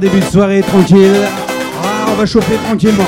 début de soirée tranquille. Ah, on va chauffer tranquillement.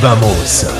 vamos!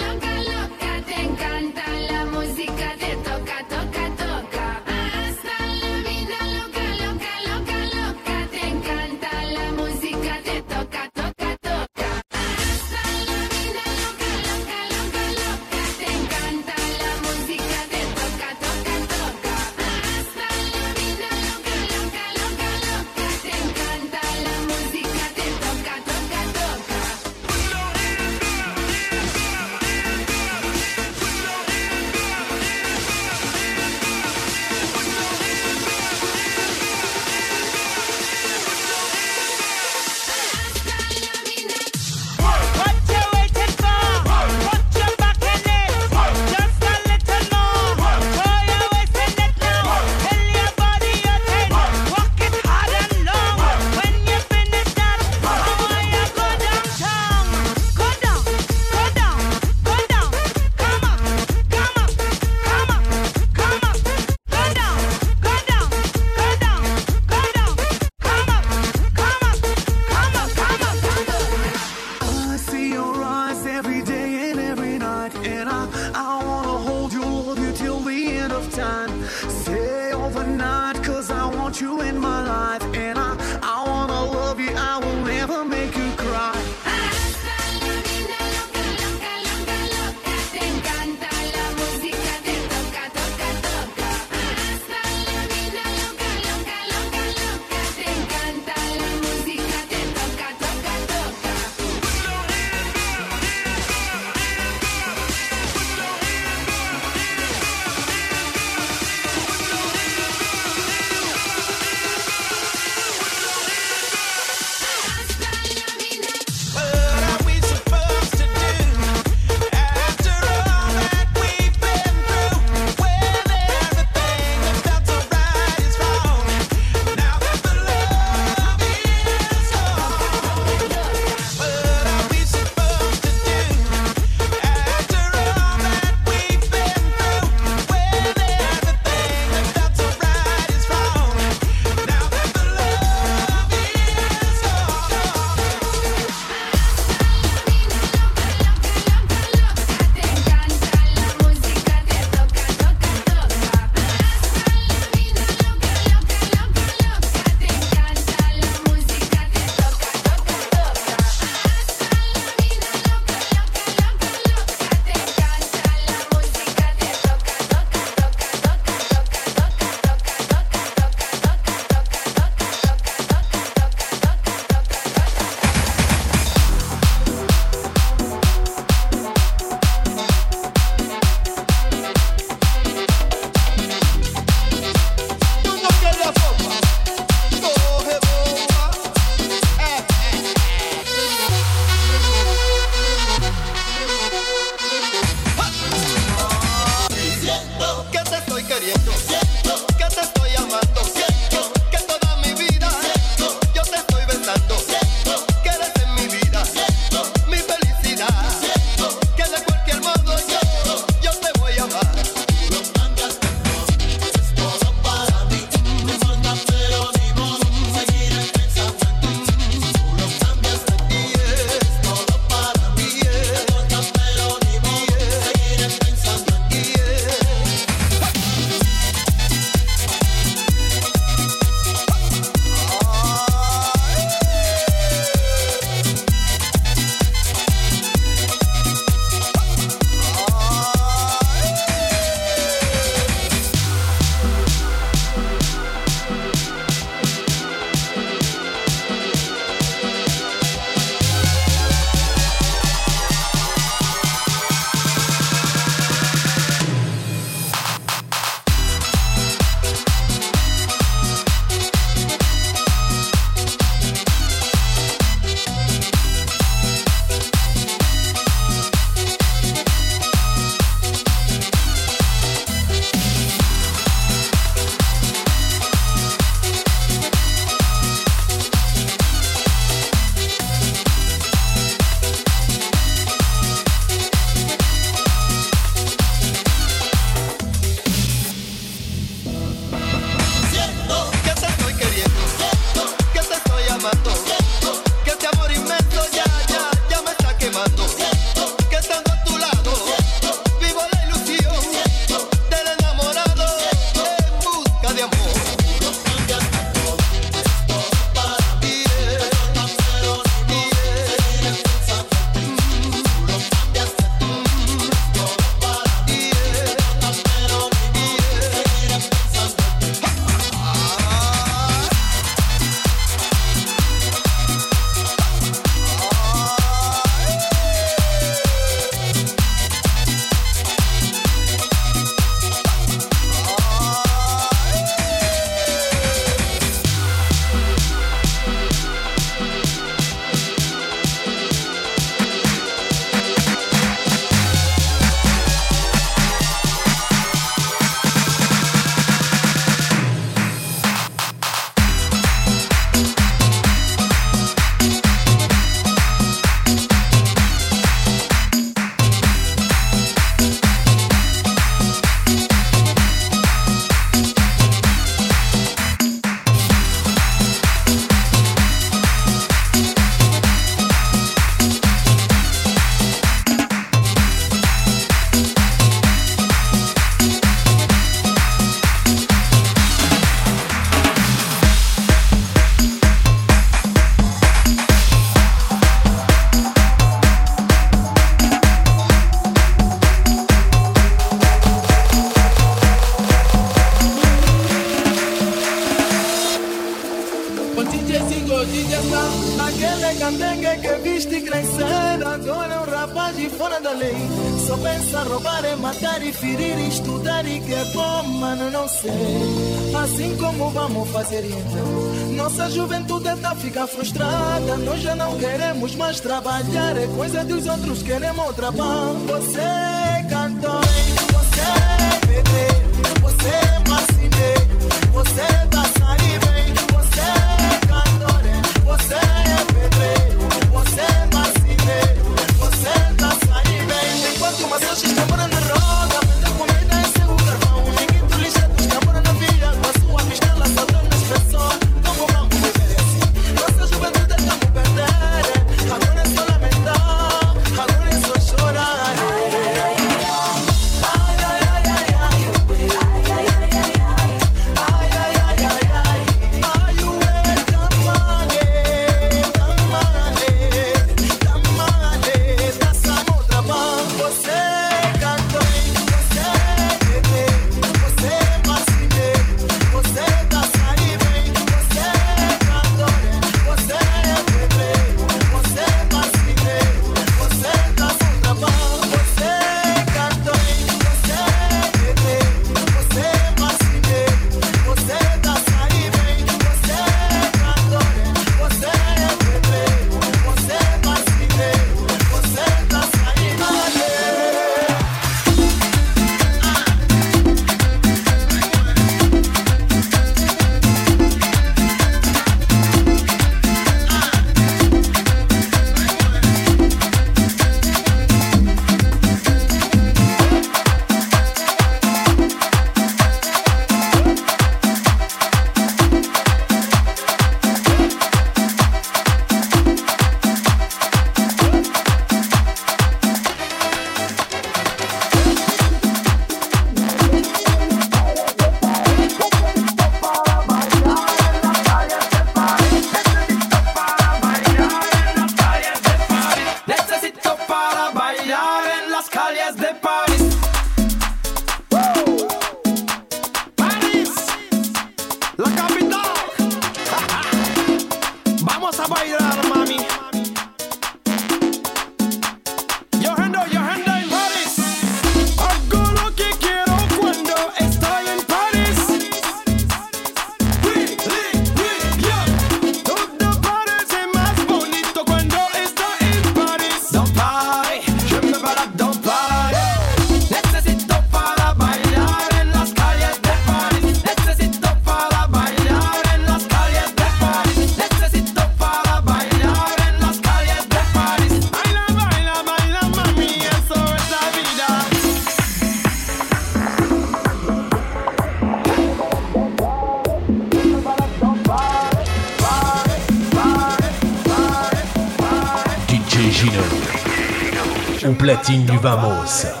Vamos.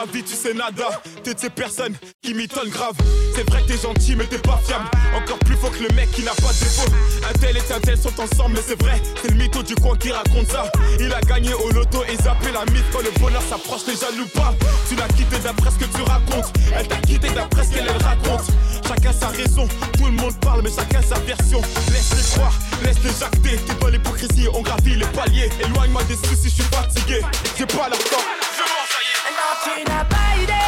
ma vie, tu sais nada. T'es de ces personnes qui m'étonnent grave. C'est vrai que t'es gentil, mais t'es pas fiable. Encore plus faux que le mec qui n'a pas de défaut. Un tel et un tel sont ensemble, mais c'est vrai, c'est le mytho du coin qui raconte ça. Il a gagné au loto et zappé la mythe quand le bonheur s'approche, les jaloux pas. Tu l'as quitté d'après ce que tu racontes. Elle t'a quitté d'après ce qu'elle raconte. Chacun sa raison, tout le monde parle, mais chacun sa version. Laisse-les croire, laisse-les jacter. T'es dans l'hypocrisie, on gravit les paliers. Éloigne-moi des soucis, je suis fatigué. J'ai pas la temps. watching a baby.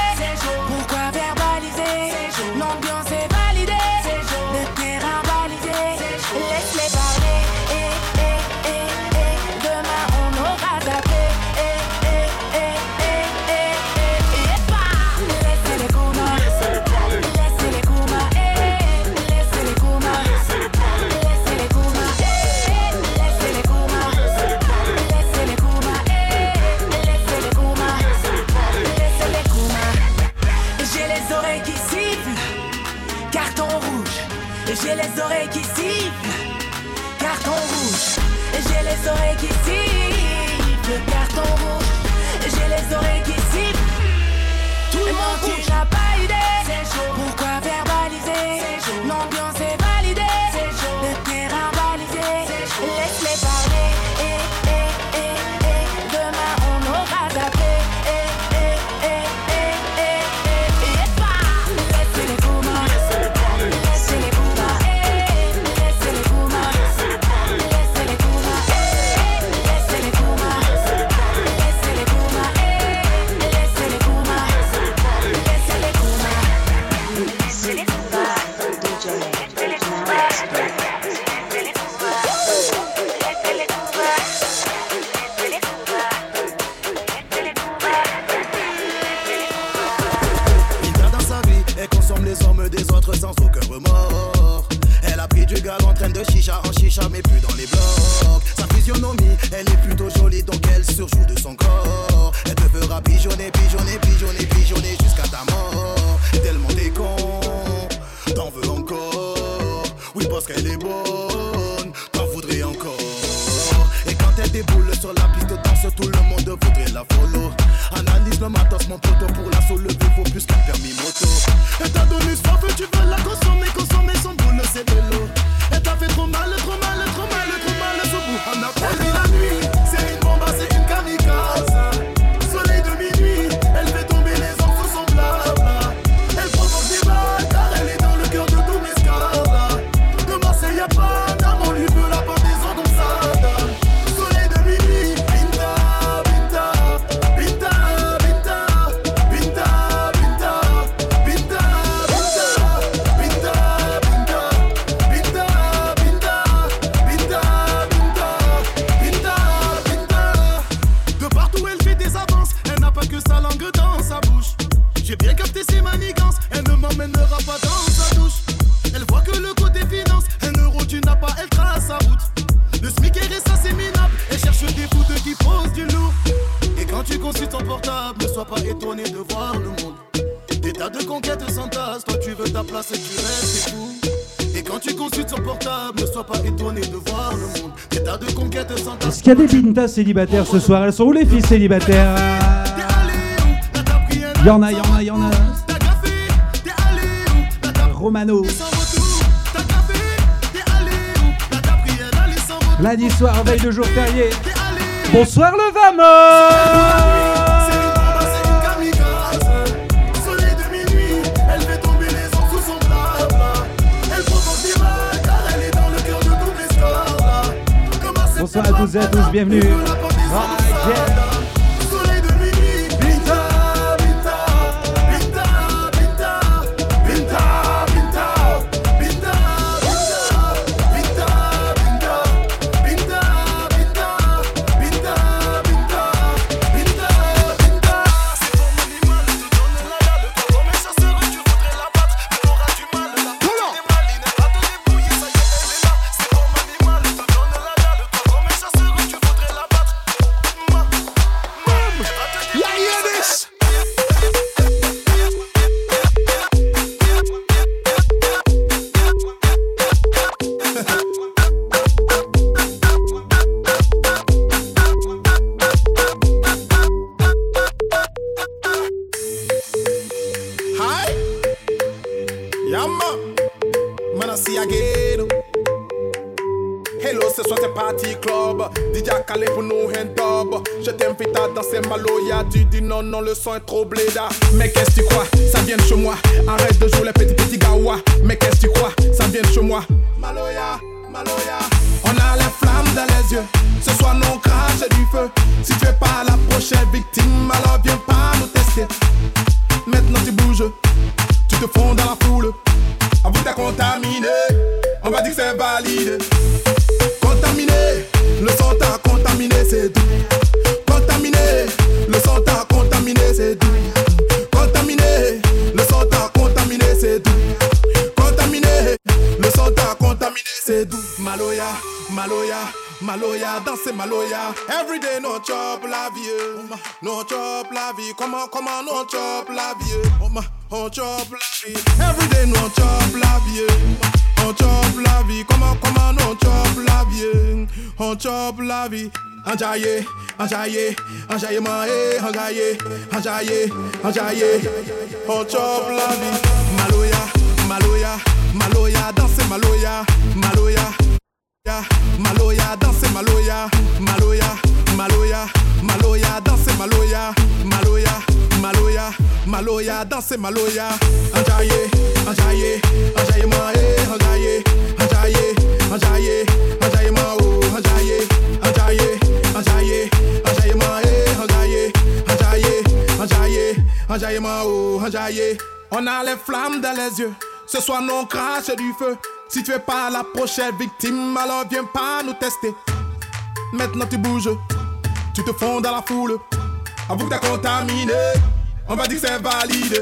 Vraiment, tu. Pourquoi faire célibataires ce soir Elles sont où les filles célibataires Y'en a, y'en a, y'en a. Romano. Lundi soir, veille de jour férié. Bonsoir le Vamo Bonsoir à toutes et à tous, bienvenue. 103 enjaillé, enjaillé, enjaillement et enjaillé, enjaillé, enjaillé. Hot chope la vie. Maloya, Maloya, Maloya, dansez Maloya, Maloya. Maloya, dansez Maloya, Maloya, Maloya, Maloya, dansez Maloya, Maloya, Maloya, Maloya, dansez Maloya. Ce soir, non, crache du feu. Si tu es pas la prochaine victime, alors viens pas nous tester. Maintenant, tu bouges. Tu te fonds dans la foule. Avoue que t'as contaminé. On va dire que c'est valide.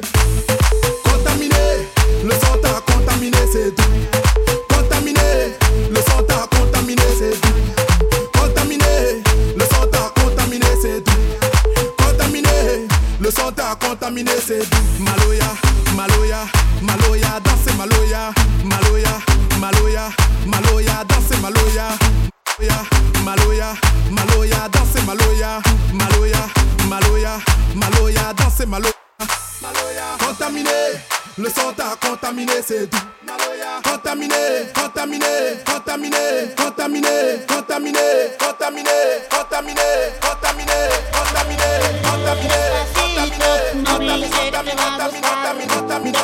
Contaminé. Le sang t'a contaminé, c'est tout. Contaminé. Le sang t'a contaminé, c'est tout. Contaminé. Le sang t'a contaminé, c'est tout. Contaminé. Le sang t'a contaminé, c'est tout. Maloya. contaminé, le sang t'a contaminé, c'est tout. Contaminé, contaminé, contaminé, contaminé, contaminé, contaminé, contaminé, contaminé, contaminé, contaminé, contaminé, contaminé, contaminé, contaminé, contaminé, contaminé, contaminé, contaminé,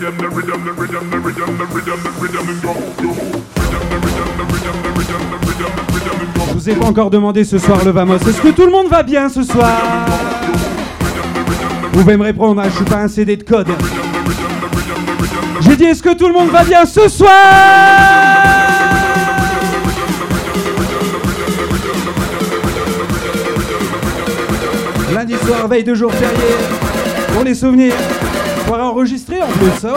rhythm, the rhythm, the rhythm, the rhythm, the rhythm, and go. Pas encore demandé ce soir le Vamos. Est-ce que tout le monde va bien ce soir? Vous pouvez me répondre, hein, je suis pas un CD de code. J'ai dit est-ce que tout le monde va bien ce soir? Lundi soir, veille de jour férié, pour les souvenirs, pour enregistrer en plus. Oh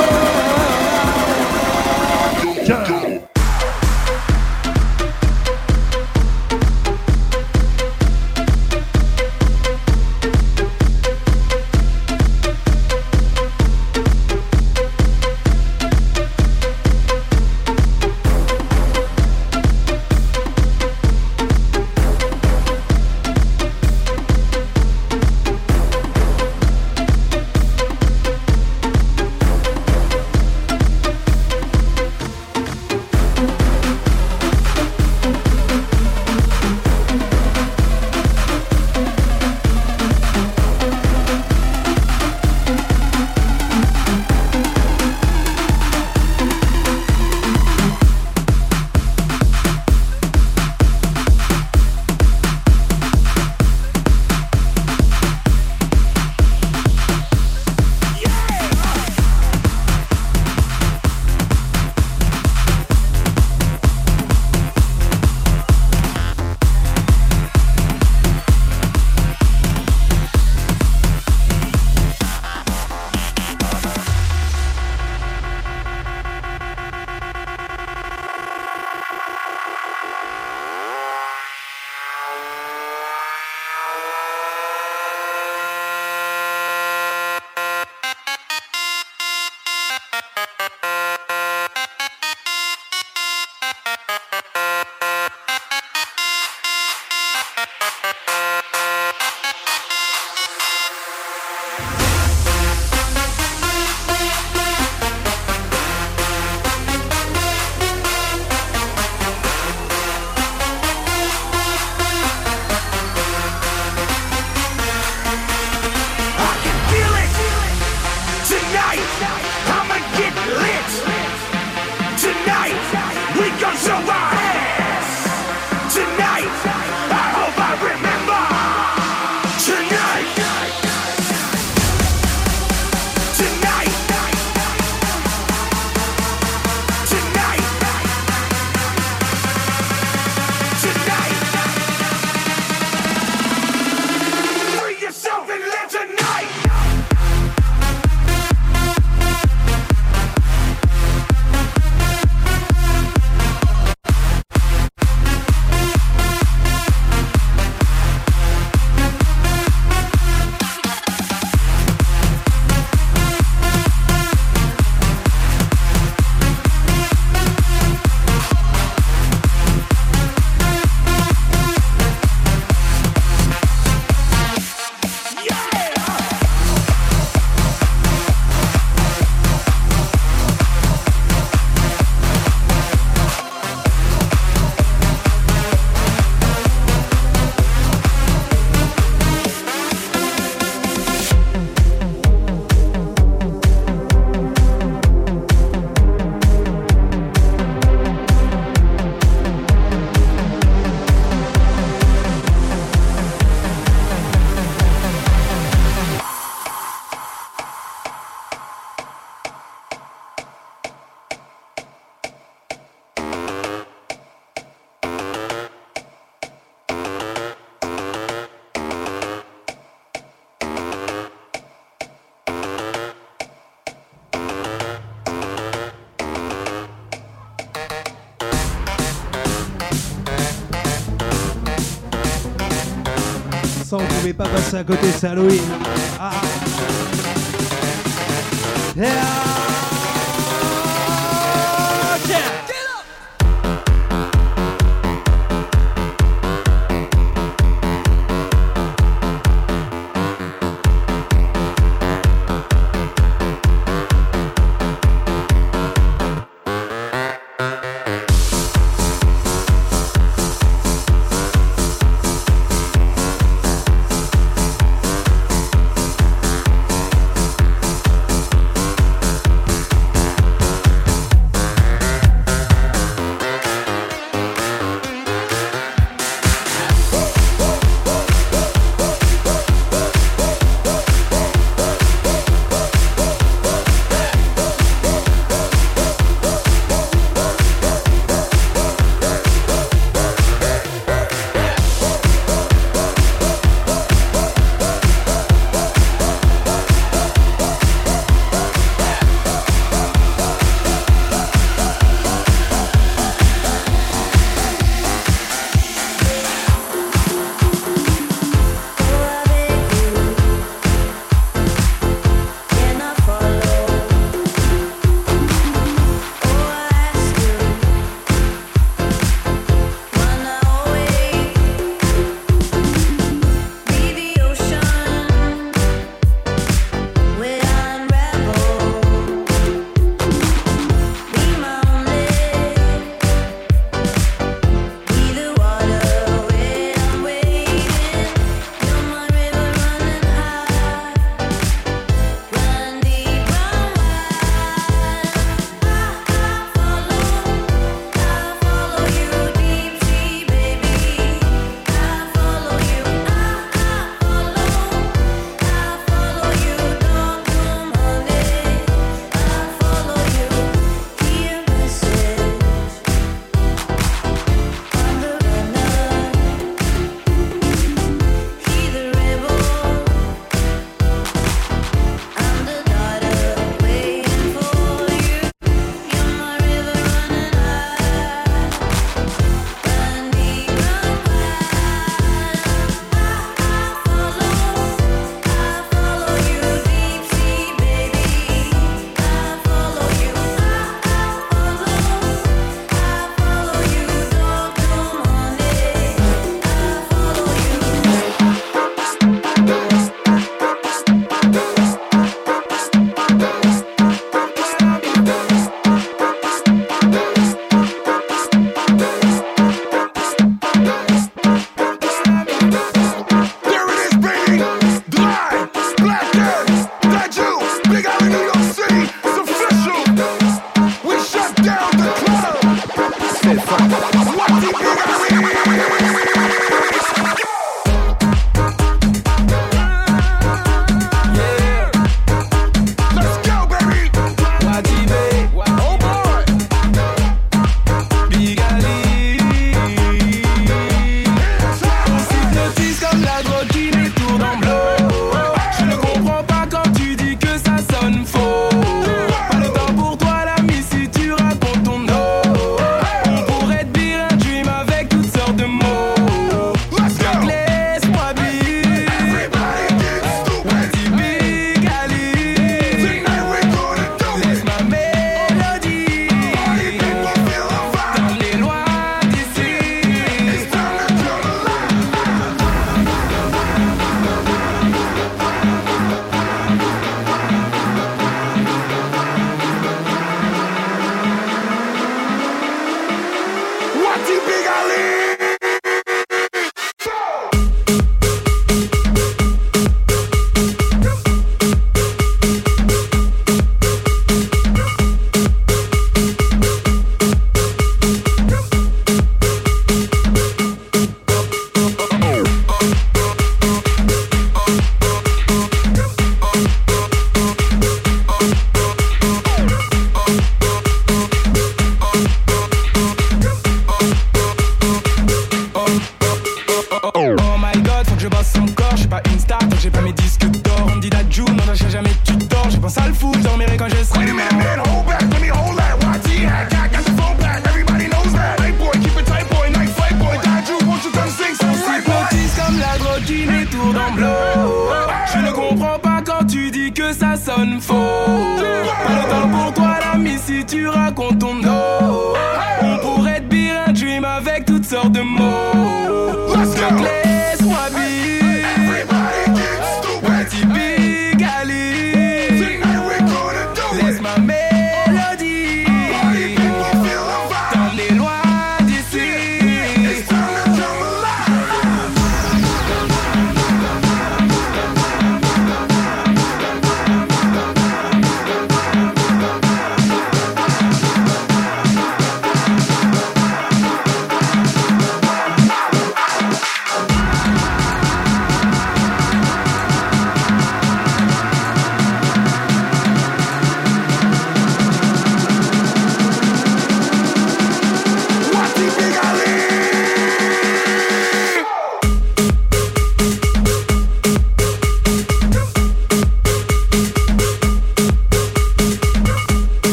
à côté, Halloween.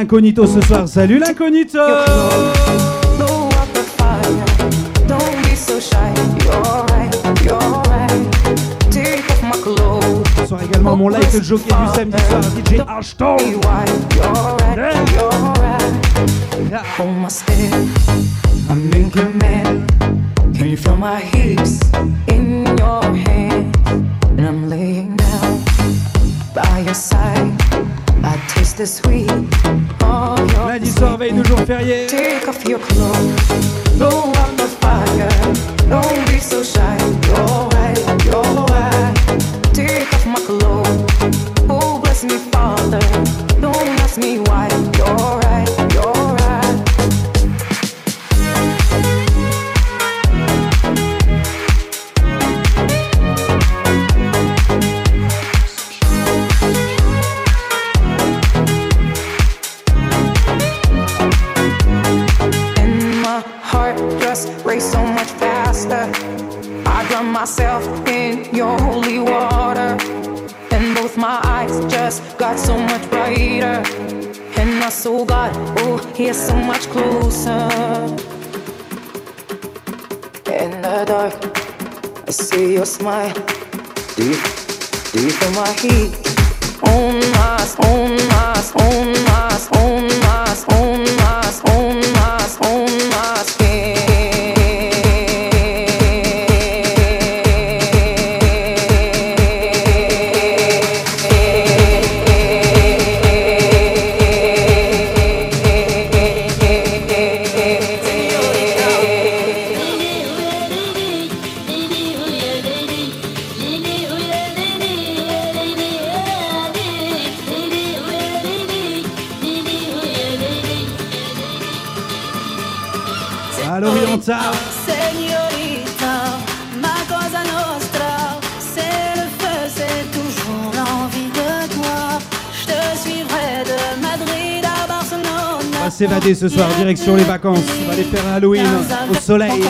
l'incognito ce soir. Salut l'incognito Bonsoir également mon live le jockey du samedi soir, DJ Ashton. My step, I'm inclement. Can you feel my hips in your hand? And I'm laying down by your side. Lundi soir, veille de jour férié. Take off your clothes, blow out the fire, don't be so shy. my do you do you feel my heat? ce soir, direction les vacances. On va aller faire un Halloween au soleil.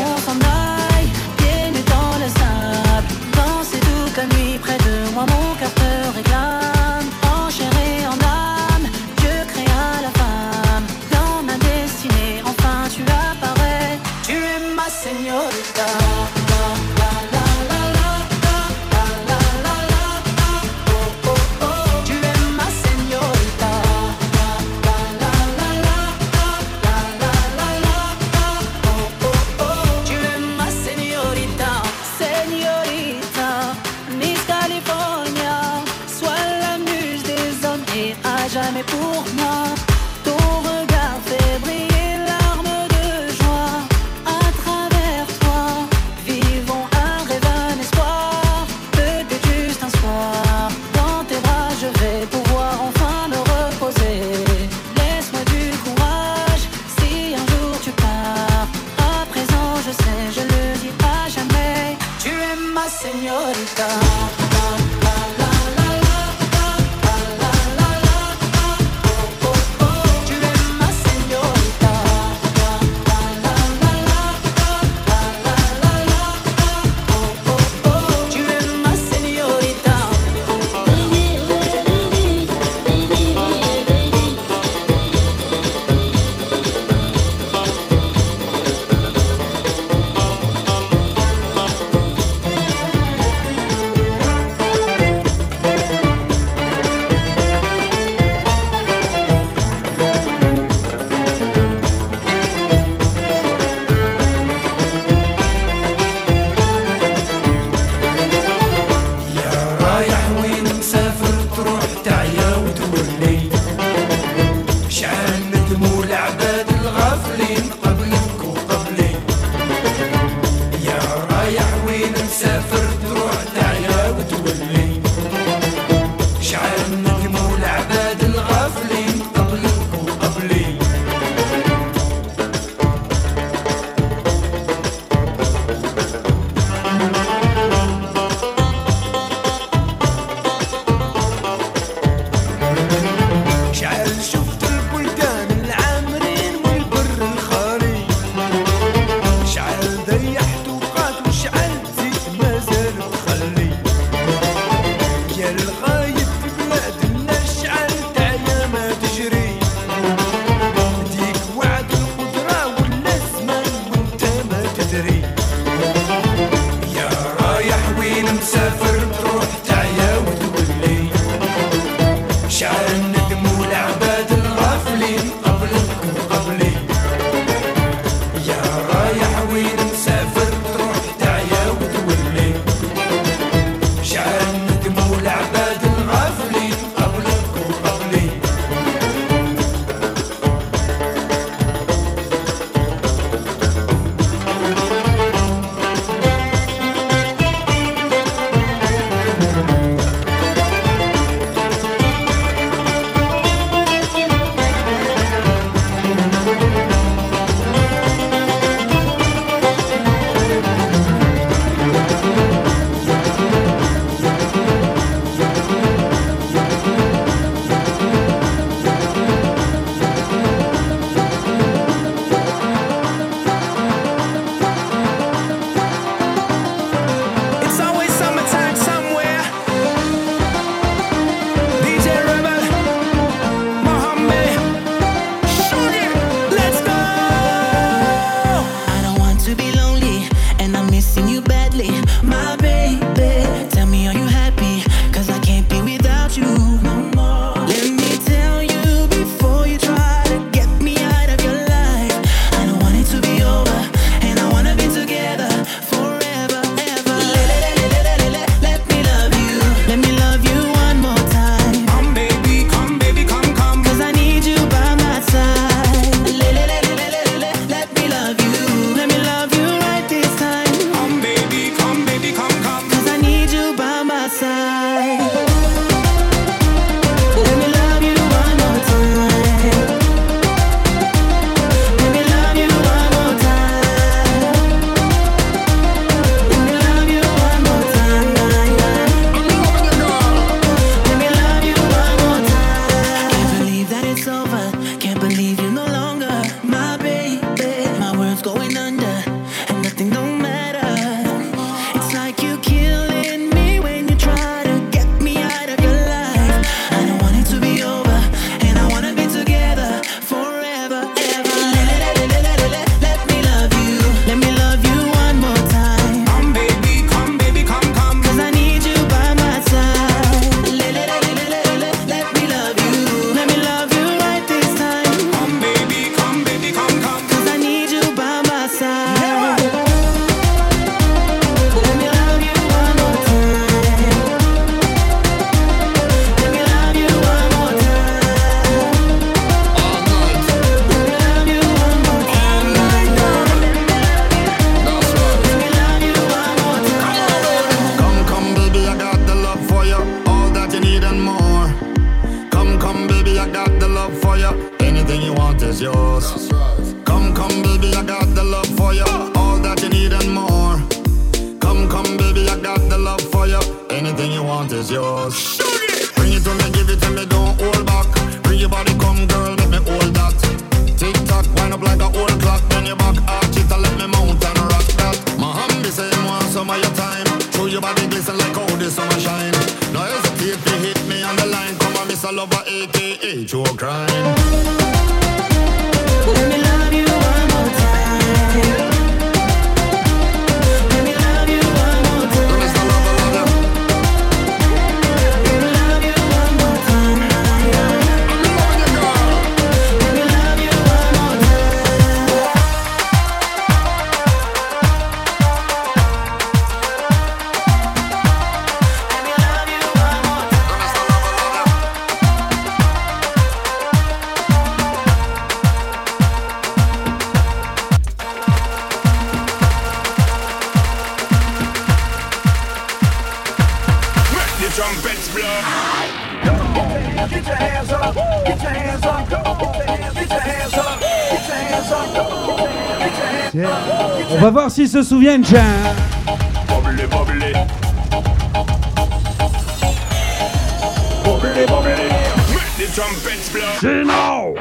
su Sí, no.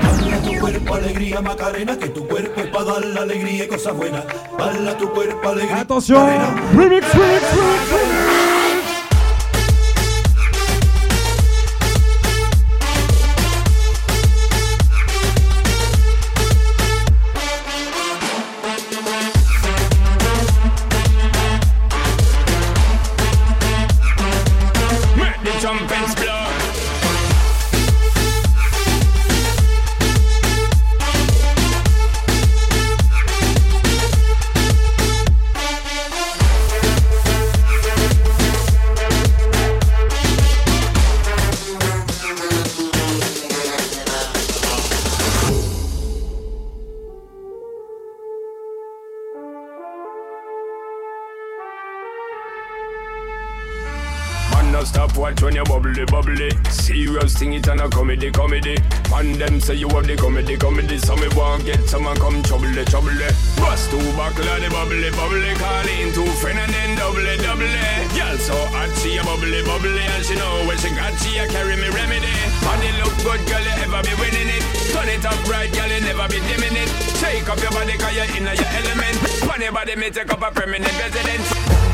Tu cuerpo, alegría, Macarena, que tu cuerpo es para dar la alegría y cosas buenas. Tu cuerpo, alegría. Atención. for the comedy, comedy. So me want get someone come trouble, trouble. Bust two buckle of the bubbly, bubbly. calling two friend and then double, double. Girl so hot she a bubbly, bubbly, and she know when she got she a carry me remedy. Body look good, girl you ever be winning it. Turn it up right, girl you never be dimming it. Shake up your body 'cause you're in your element. Funny body me take up a permanent residence.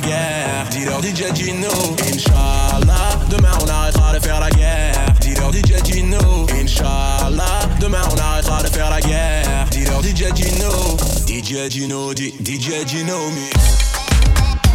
guerre. DJ Gino, Inch'Allah, demain on arrêtera de faire la guerre. Dealer DJ Gino, Inch'Allah, demain on arrêtera de faire la guerre. Dealer DJ Gino, DJ Gino, DJ Gino, mix.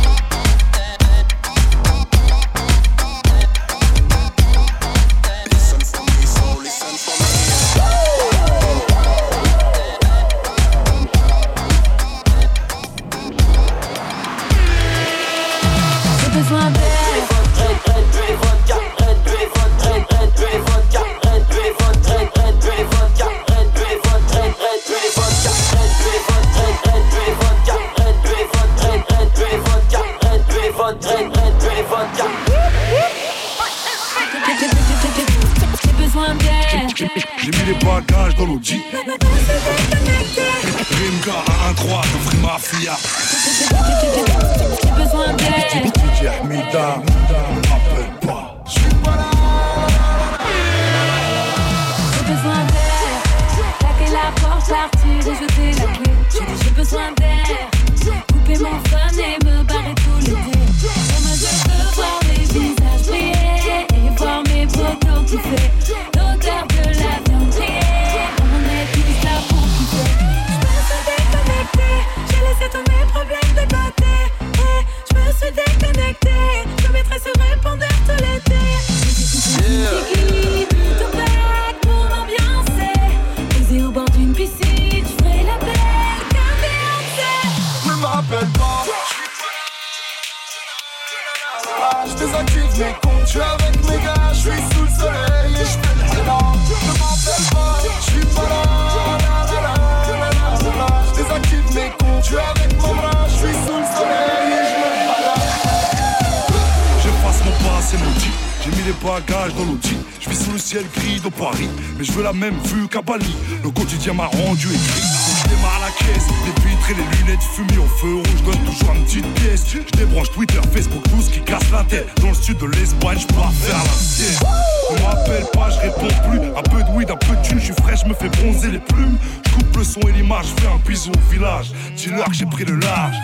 quotidien m'a rendu écrit. Je démarre la caisse, les vitres et les lunettes fumées au feu rouge, donne toujours une petite pièce. Je débranche Twitter, Facebook, tout ce qui casse la tête. Dans le sud de l'Espagne, je pars faire la sieste. On m'appelle pas, je réponds plus. Un peu de weed, un peu de thune, je suis frais, je me fais bronzer les plumes. Je coupe le son et l'image, je fais un bisou au village. Dis-leur que j'ai pris le large.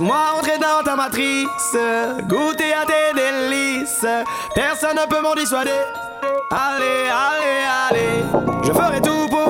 Moi, entrer dans ta matrice, goûter à tes délices. Personne ne peut m'en dissuader. Allez, allez, allez, je ferai tout pour.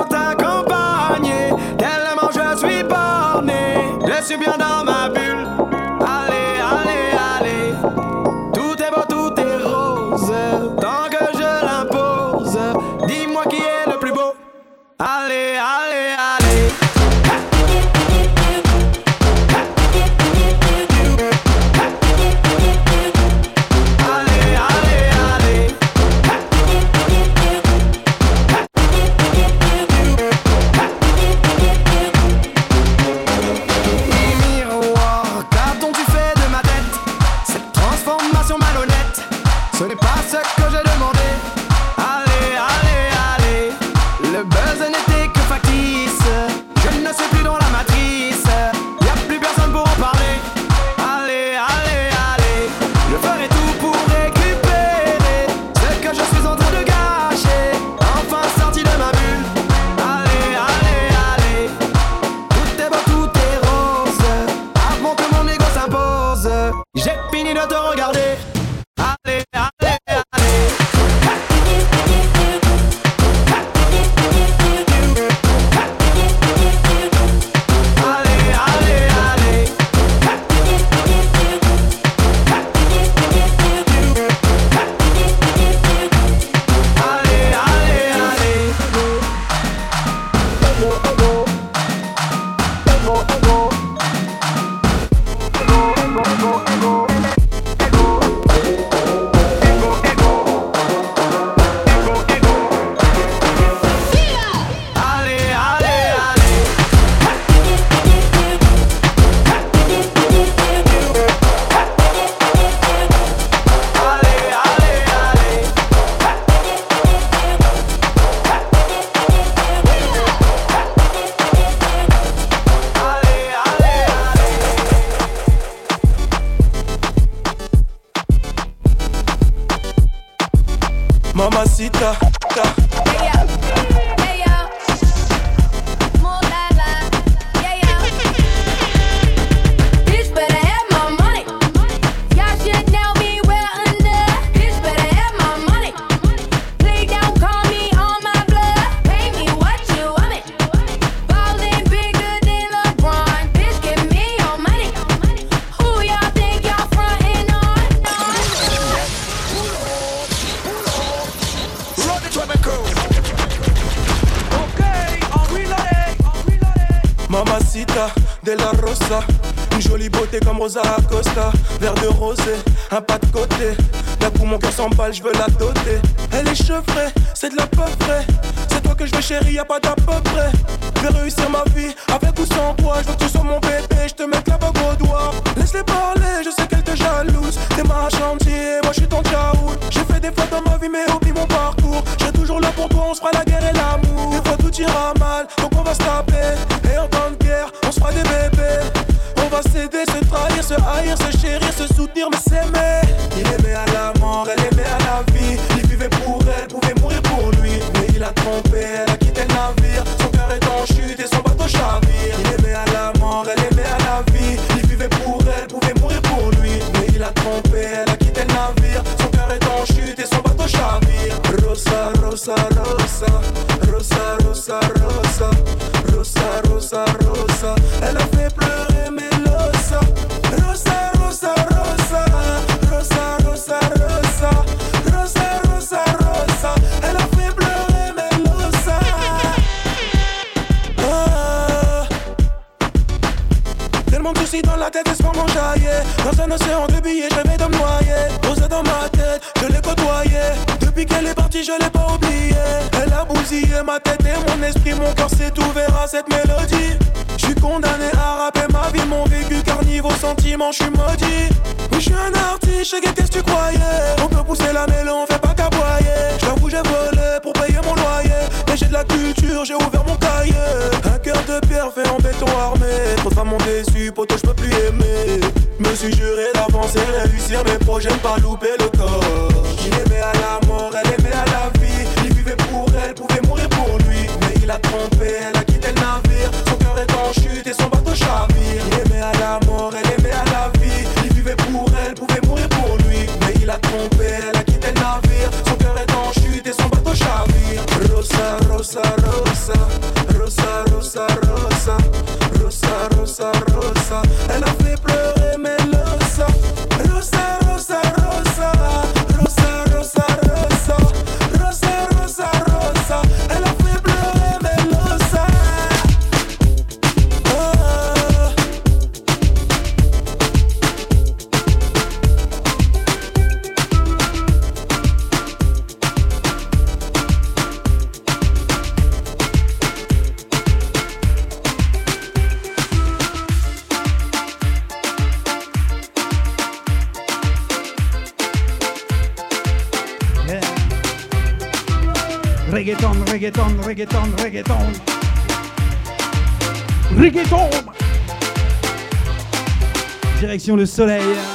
puis mes hobbies, mon parcours. J'ai toujours là pour toi, on se fera la guerre et l'amour. Des fois tout ira mal, donc on va se taper. Et en temps de guerre, on se fera des bébés. On va s'aider, se trahir, se haïr, se chérir, se soutenir, mais s'aimer. Il aimait cette mélodie. Je suis condamné à rapper ma vie, mon vécu, car niveau sentiment, je suis maudit. Oui, je suis un artiste, qu'est-ce que tu croyais? On peut pousser la mêlée, on fait pas qu'aboyer. J'avoue, j'ai volé pour payer mon loyer. Mais j'ai de la culture, j'ai ouvert mon cahier. Un cœur de pierre fait en béton armé. Trop de femmes déçu, poto, je peux plus aimer. Me suis juré d'avancer, réussir mes projets, pas louper le le soleil.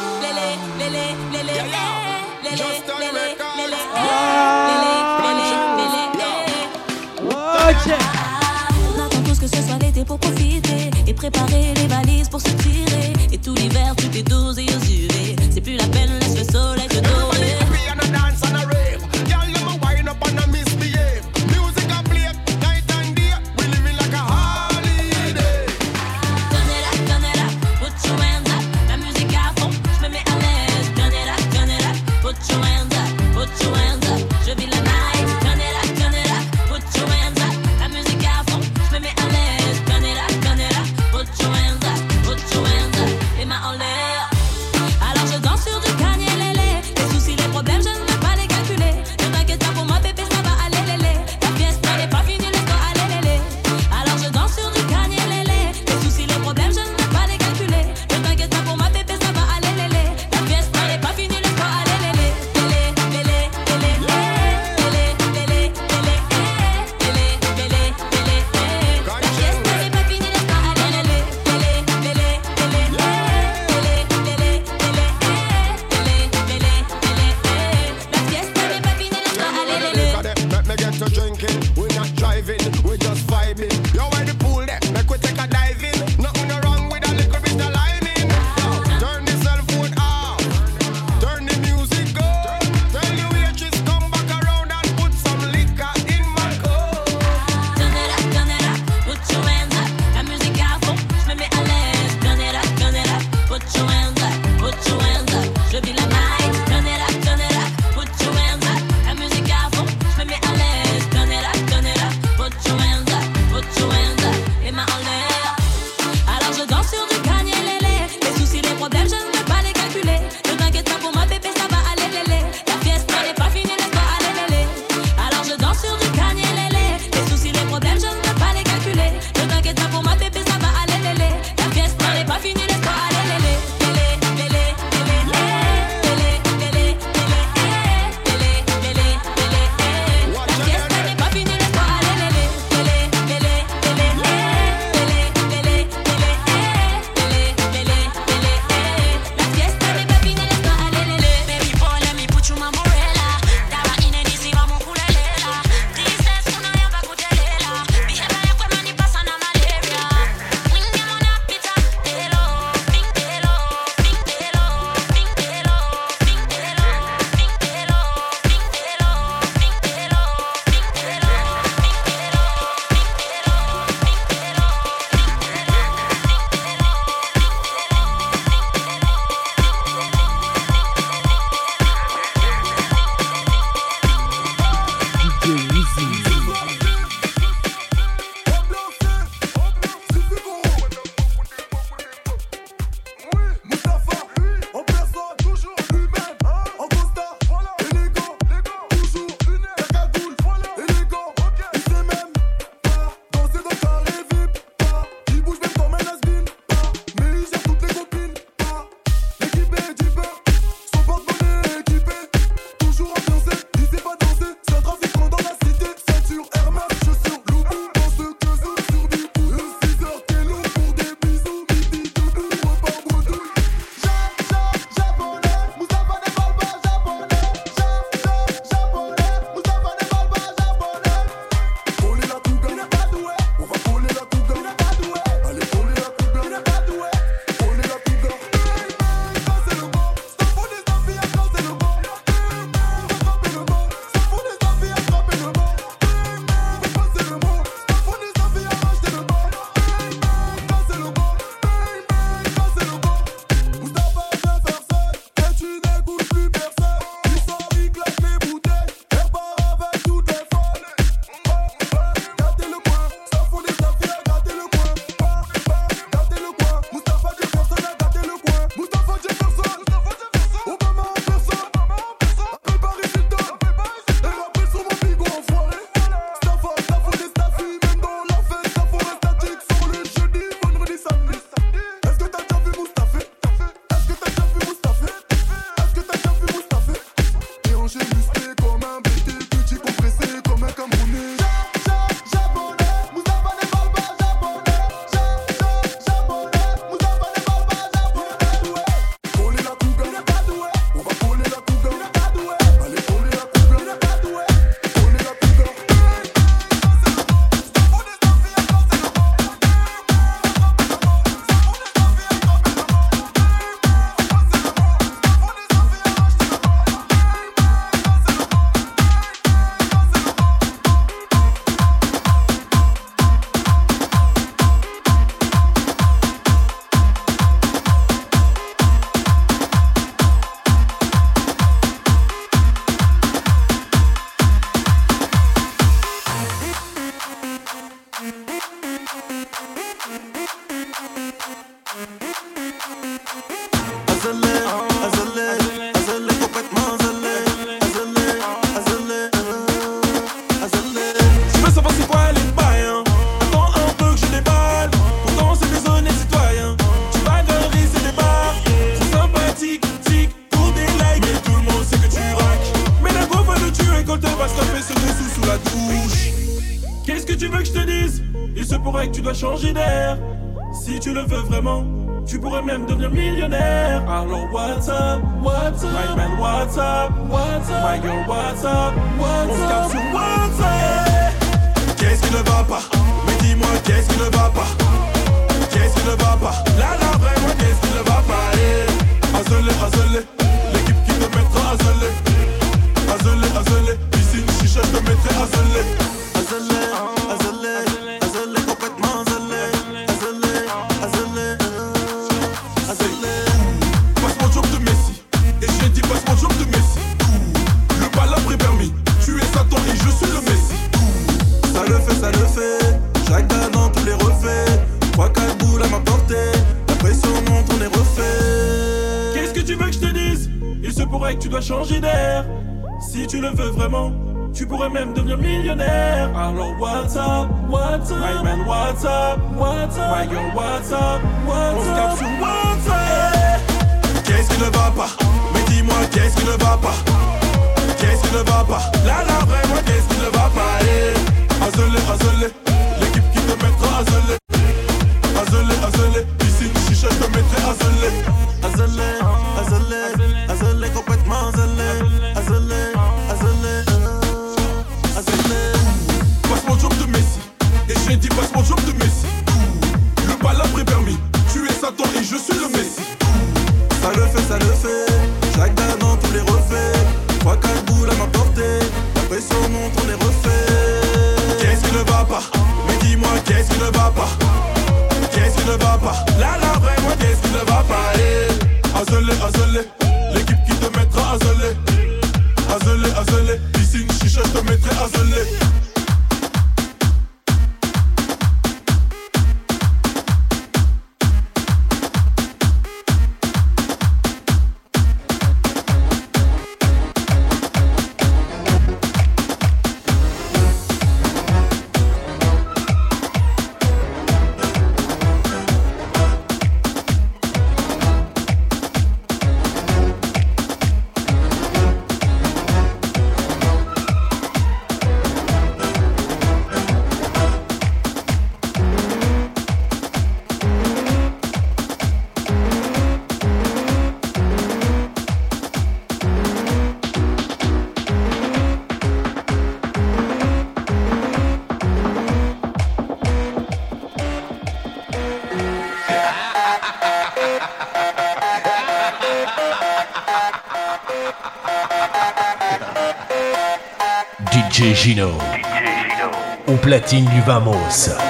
Gino. DJ Gino. Au platine du Vamos.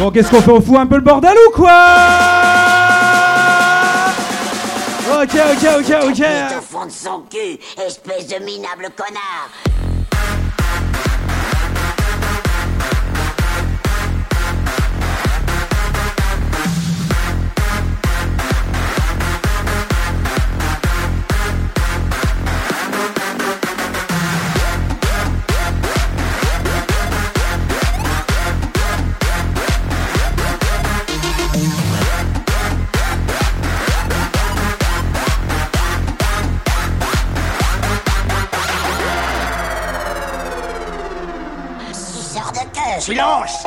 Bon, qu'est-ce qu'on fait On fout un peu le bordel ou quoi Ok, ok, ok, ok. Il espèce de minable connard silence.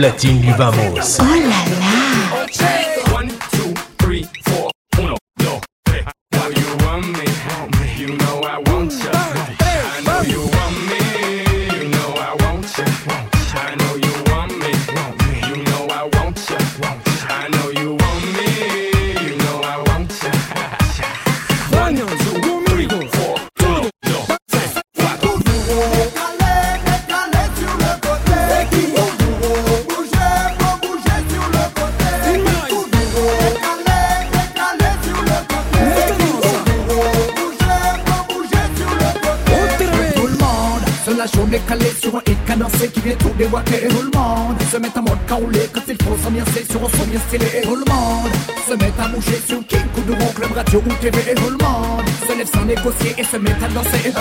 Platine du Vamos. Tout le monde se met en mode caoulé quand il faut s'ambiancer sur un son bien stylé. Tout le monde se met à bouger sur King, Koudouro, Club Radio ou TV. Tout le monde se lève sans négocier et se met à danser.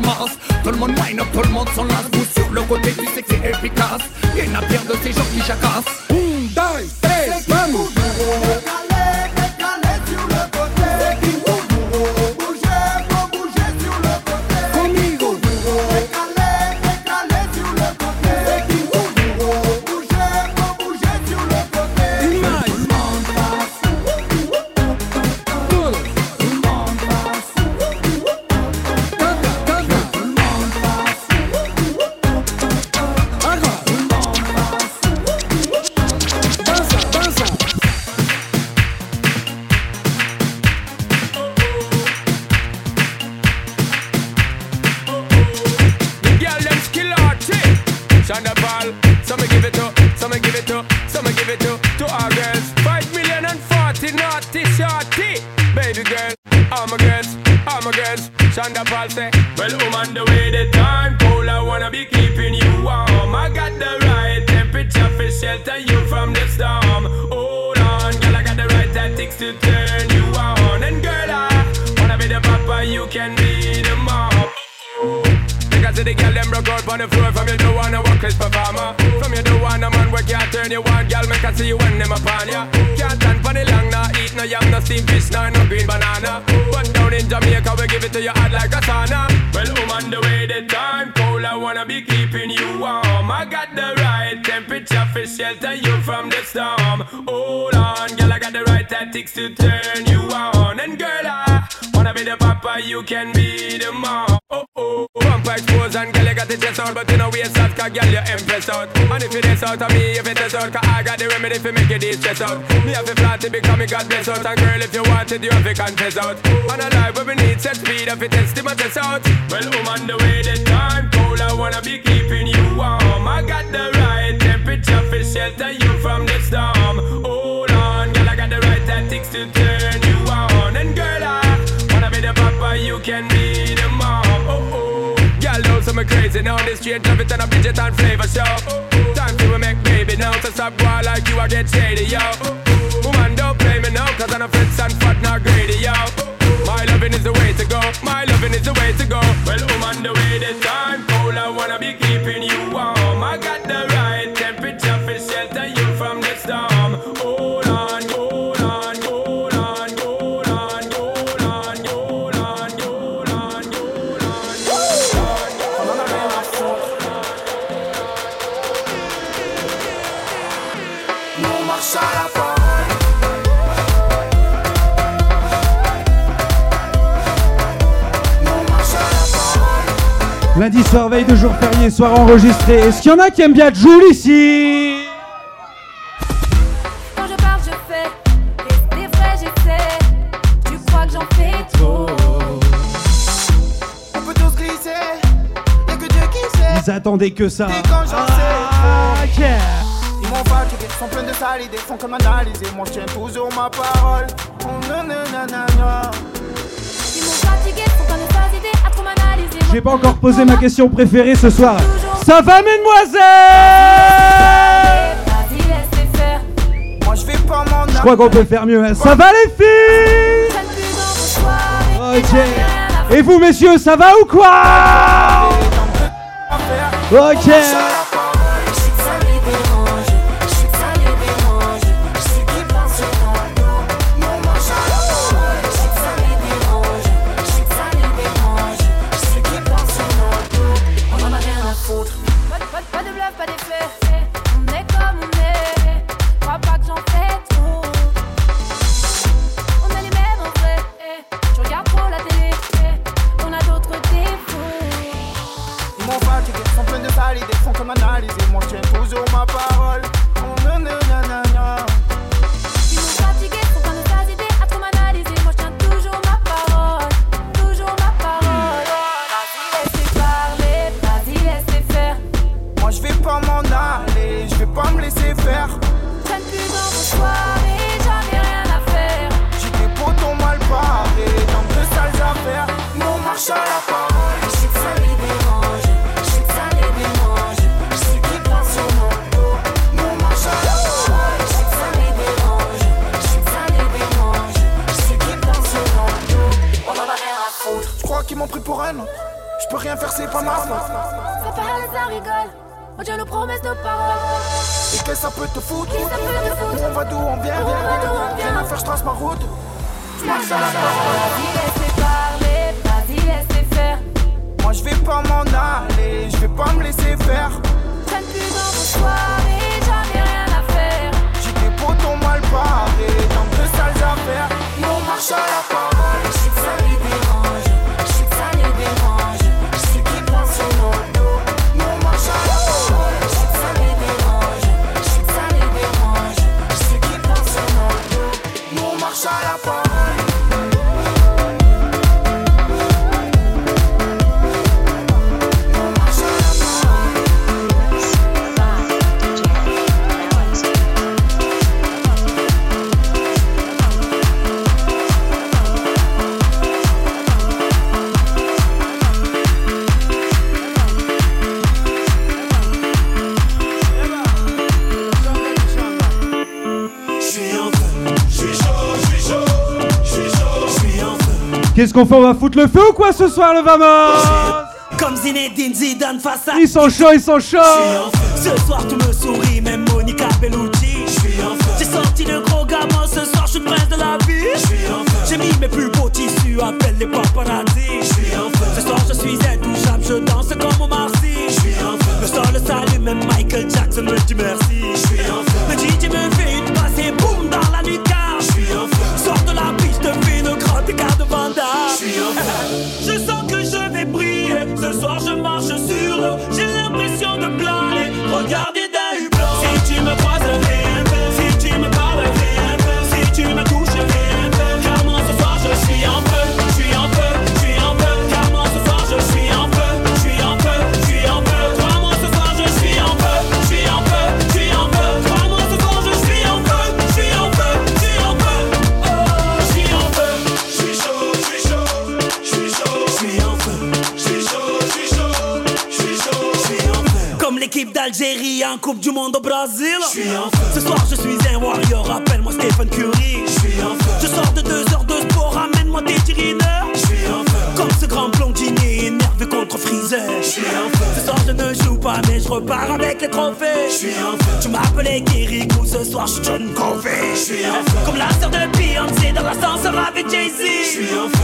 La make de-stress out. Me have to flat it become me God bless out. And girl if you want it you have to confess out. And a life where we need set speed if it test him test out. Well woman the way the time cold I wanna be keeping you warm. I got the right temperature for shelter you from the storm. Hold on girl I got the right tactics to turn you on. And girl I wanna be the papa you can be the mom. Oh oh. Girl know some crazy now This straight love it and a budget and flavor show to make oh. Stop boy like you I get shady yo Lundi soir, veille de jour férié, soir enregistré. Est-ce qu'il y en a qui aiment bien Joule ici Quand je parle, je fais. Rester vrai, j'essaie. Tu crois que j'en fais trop? On peut tous glisser. Y'a que Dieu qui sait. Ils attendaient que ça. Et quand j'en Ah, sais. yeah. Ils m'ont fatigué, sont pleins de sales idées, font comme analyser. Moi, je tiens toujours ma parole. Oh, nanana. Ils J'ai pas encore posé ma question préférée ce soir. Ça va, mesdemoiselles? Je crois qu'on peut faire mieux. hein. Ça va, les filles? Ok. Et vous, messieurs, ça va ou quoi? Ok. qu'est-ce qu'on fait On va foutre le feu ou quoi ce soir, le Vamos Comme Zinedine Zidane face. Ils sont chauds, ils sont chauds Ce soir, tout me sourit, même Monica Bellucci. J'ai sorti le gros gamin, ce soir, je suis prince de la vie. J'ai mis mes plus beaux tissus, appelle les paparazzi. Coupe du Monde au Brésil. Ce soir, je suis un warrior. Appelle-moi Stephen Curry. Je suis Je sors de deux heures de sport. Ramène-moi des cheerleaders. Comme ce grand blondinier énervé contre Freezer. Ce soir, je ne joue pas, mais je repars avec les trophées. Je suis un Tu m'appelais Kirikou. Ce soir, je suis John Covey. Comme la sœur de Beyoncé dans l'ascenseur avec Jay-Z.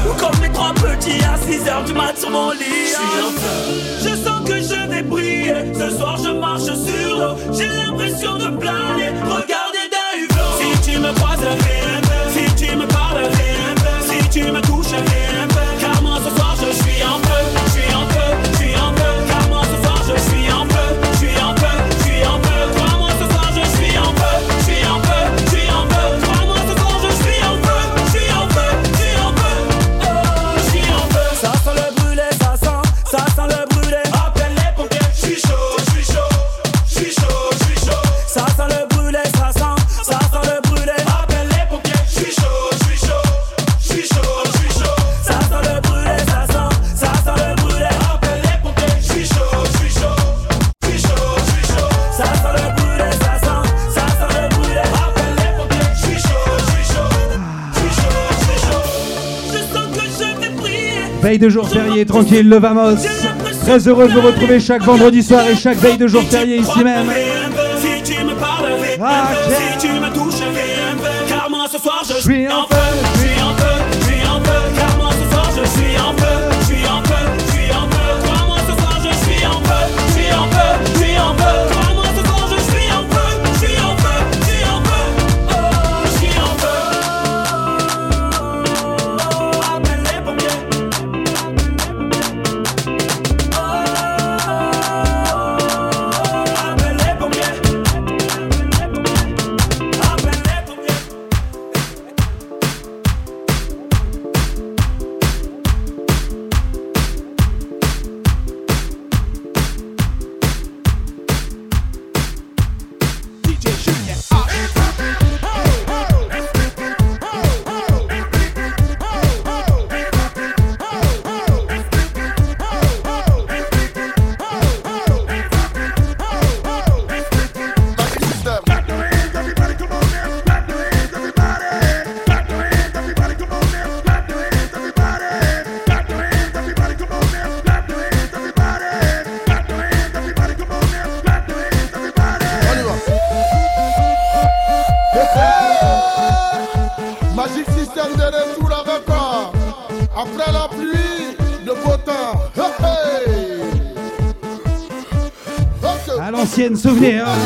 Ou comme les trois petits à 6 heures du mat sur mon lit. Je suis un feu. Je que je vais briller. Ce soir je marche sur l'eau, j'ai l'impression de planer. Regardez d'un hublot. Si tu me croises, si tu me parles, rien. si tu me touches. rien veille de jour férié, tranquille, le Vamos. Très heureux de vous retrouver chaque vendredi soir et chaque veille de jour férié ici même. Ah, okay. Je suis Souvenir. Hein.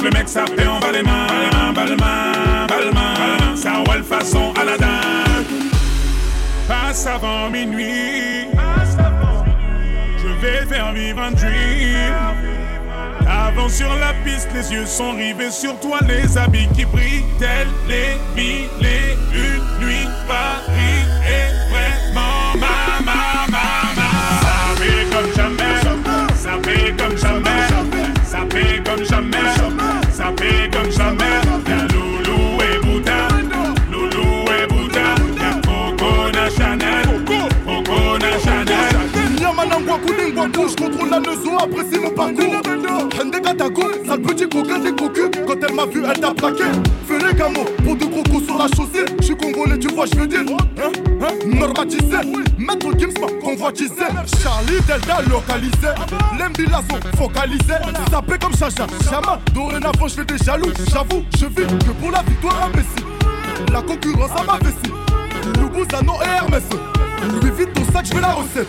sauf les mecs ça fait en Balmain, Balmain, Balmain, ça ouais le façon à la Aladdin. Passe avant minuit, je vais faire vivre un dream. Avant sur la piste, les yeux sont rivés sur toi, les habits qui brillent, tels les mille et une nuits. Paris est vraiment ma, ma, ma, ma. Ça fait comme jamais, ça fait comme jamais, ça fait comme jamais. je contrôle la leçon, apprécie mon parcours. Hendekatago, sale petit coquin, des cocu. Quand elle m'a vu, elle t'a plaqué. Fais les gamos, pour de crocos sur la chaussée. Je suis congolais, tu vois, je veux dire. Hein, hein, normatisé, maître Gims convoitisé. Charlie Delta localisé. L'embilazo focalisé. Sapé comme Chacha, Chama. Dorénavant, je fais des jaloux. J'avoue, je vis que pour la victoire, imbécile. La concurrence à ma vessie. Loubouzanon et Hermès. Lui vide ton sac, je veux la recette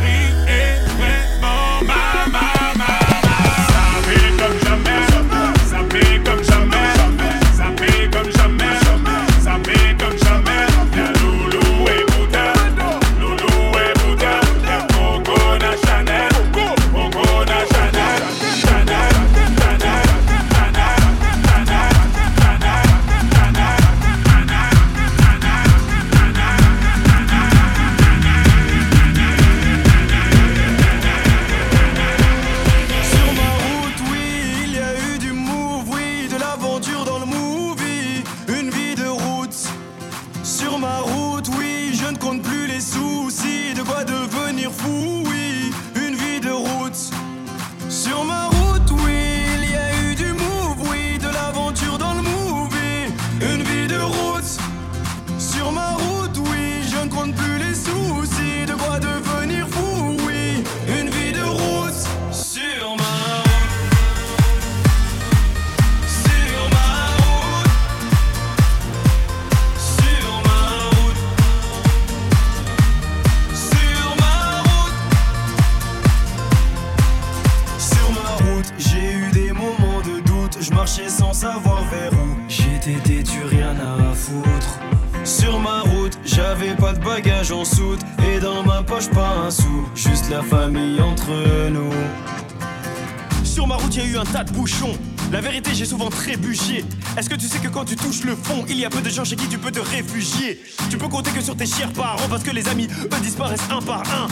Il y a peu de gens chez qui tu peux te réfugier. Tu peux compter que sur tes chers parents parce que les amis, eux, disparaissent un par un.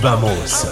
Viva Moça.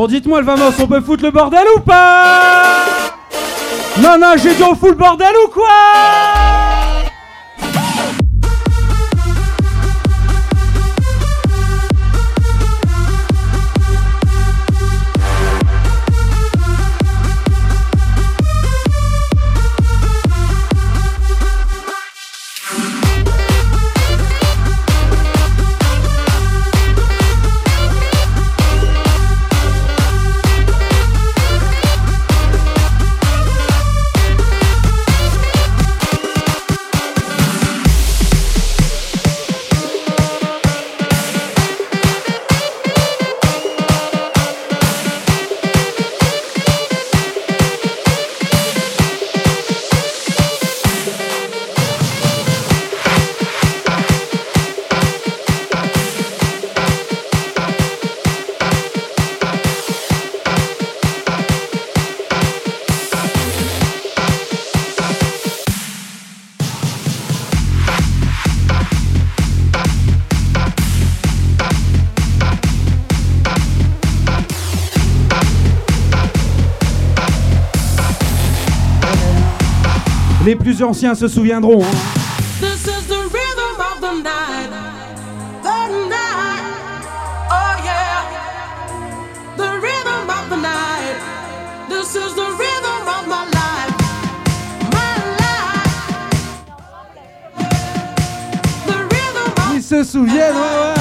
Bon, dites-moi, le Vamos, on peut foutre le bordel ou pas? Non, non, j'ai dit on fout le bordel ou quoi? Plus anciens se souviendront. hein. This is the rhythm of the night. The night. Oh yeah. The rhythm of the night. This is the rhythm of my life. My life. The rhythm of Ils se souviennent, ouais, ouais.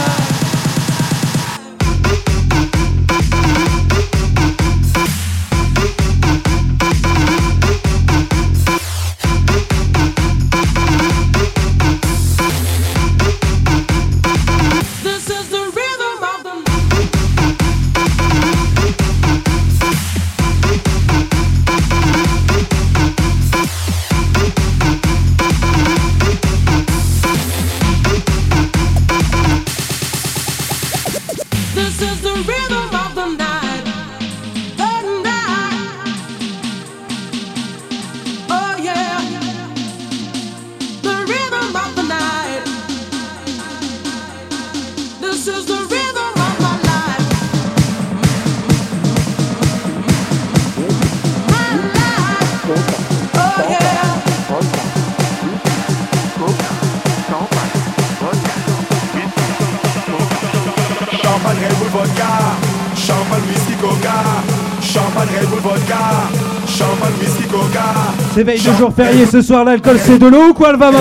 Veille de jour férié ce soir, l'alcool c'est de l'eau ou quoi le Vamos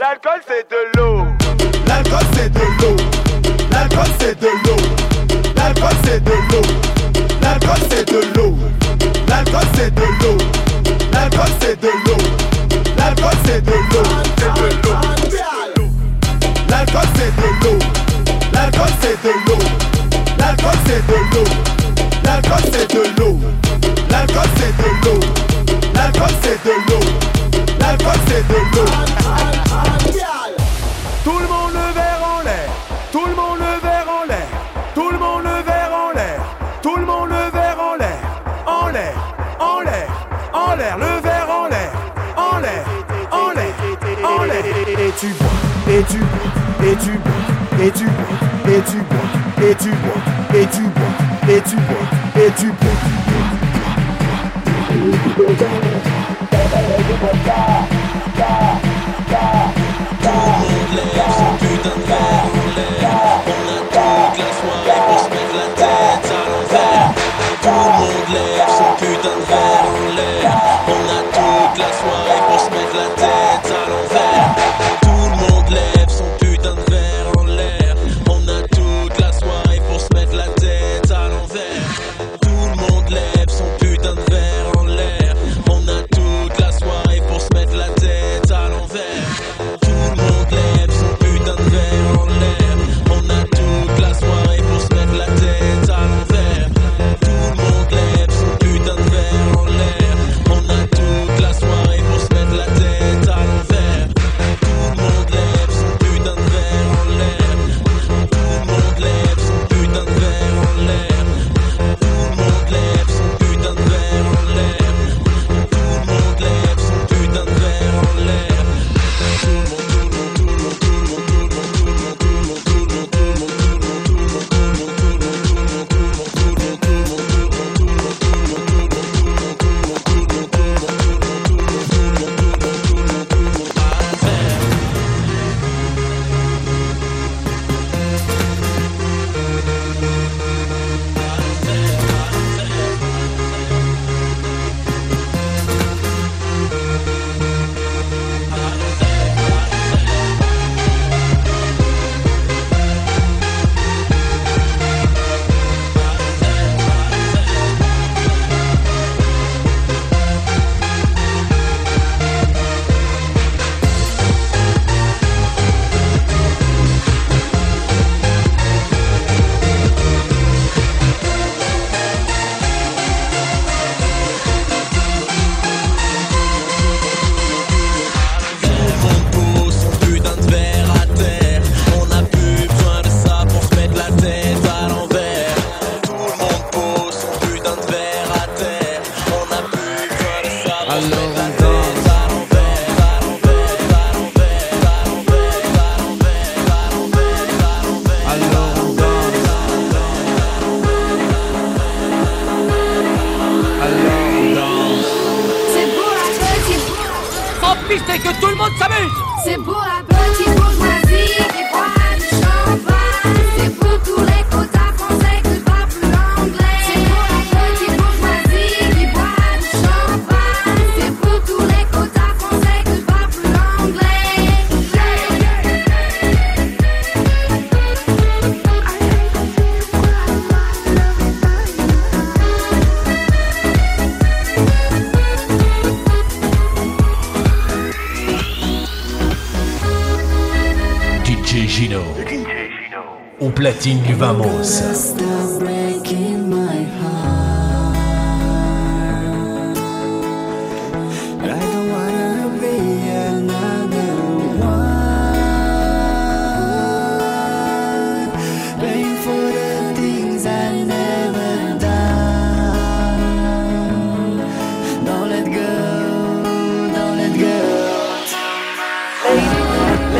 L'alcool c'est de l'eau. L'alcool c'est de l'eau. L'alcool c'est de l'eau. L'alcool c'est de l'eau. L'alcool c'est de l'eau. L'alcool c'est de l'eau. L'alcool c'est de l'eau. L'alcool c'est de l'eau. C'est de l'eau. L'alcool c'est de l'eau. L'alcool c'est de l'eau. L'alcool c'est de l'eau. L'alcool c'est de l'eau. L'alcool c'est de l'eau. L'alcool c'est de l'eau. L'alcool c'est de l'eau. Tout le monde le verre en l'air. Tout le monde le verre en l'air. Tout le monde le verre en l'air. Tout le monde le verre en l'air. En l'air. En l'air. En l'air. Le verre en l'air. En l'air. En l'air. En l'air. Et tu bois. Et tu bois. Et tu bois. Et tu bois. Et tu bois. Et tu bois. Et tu bois. Et tu bois. Et tu Tout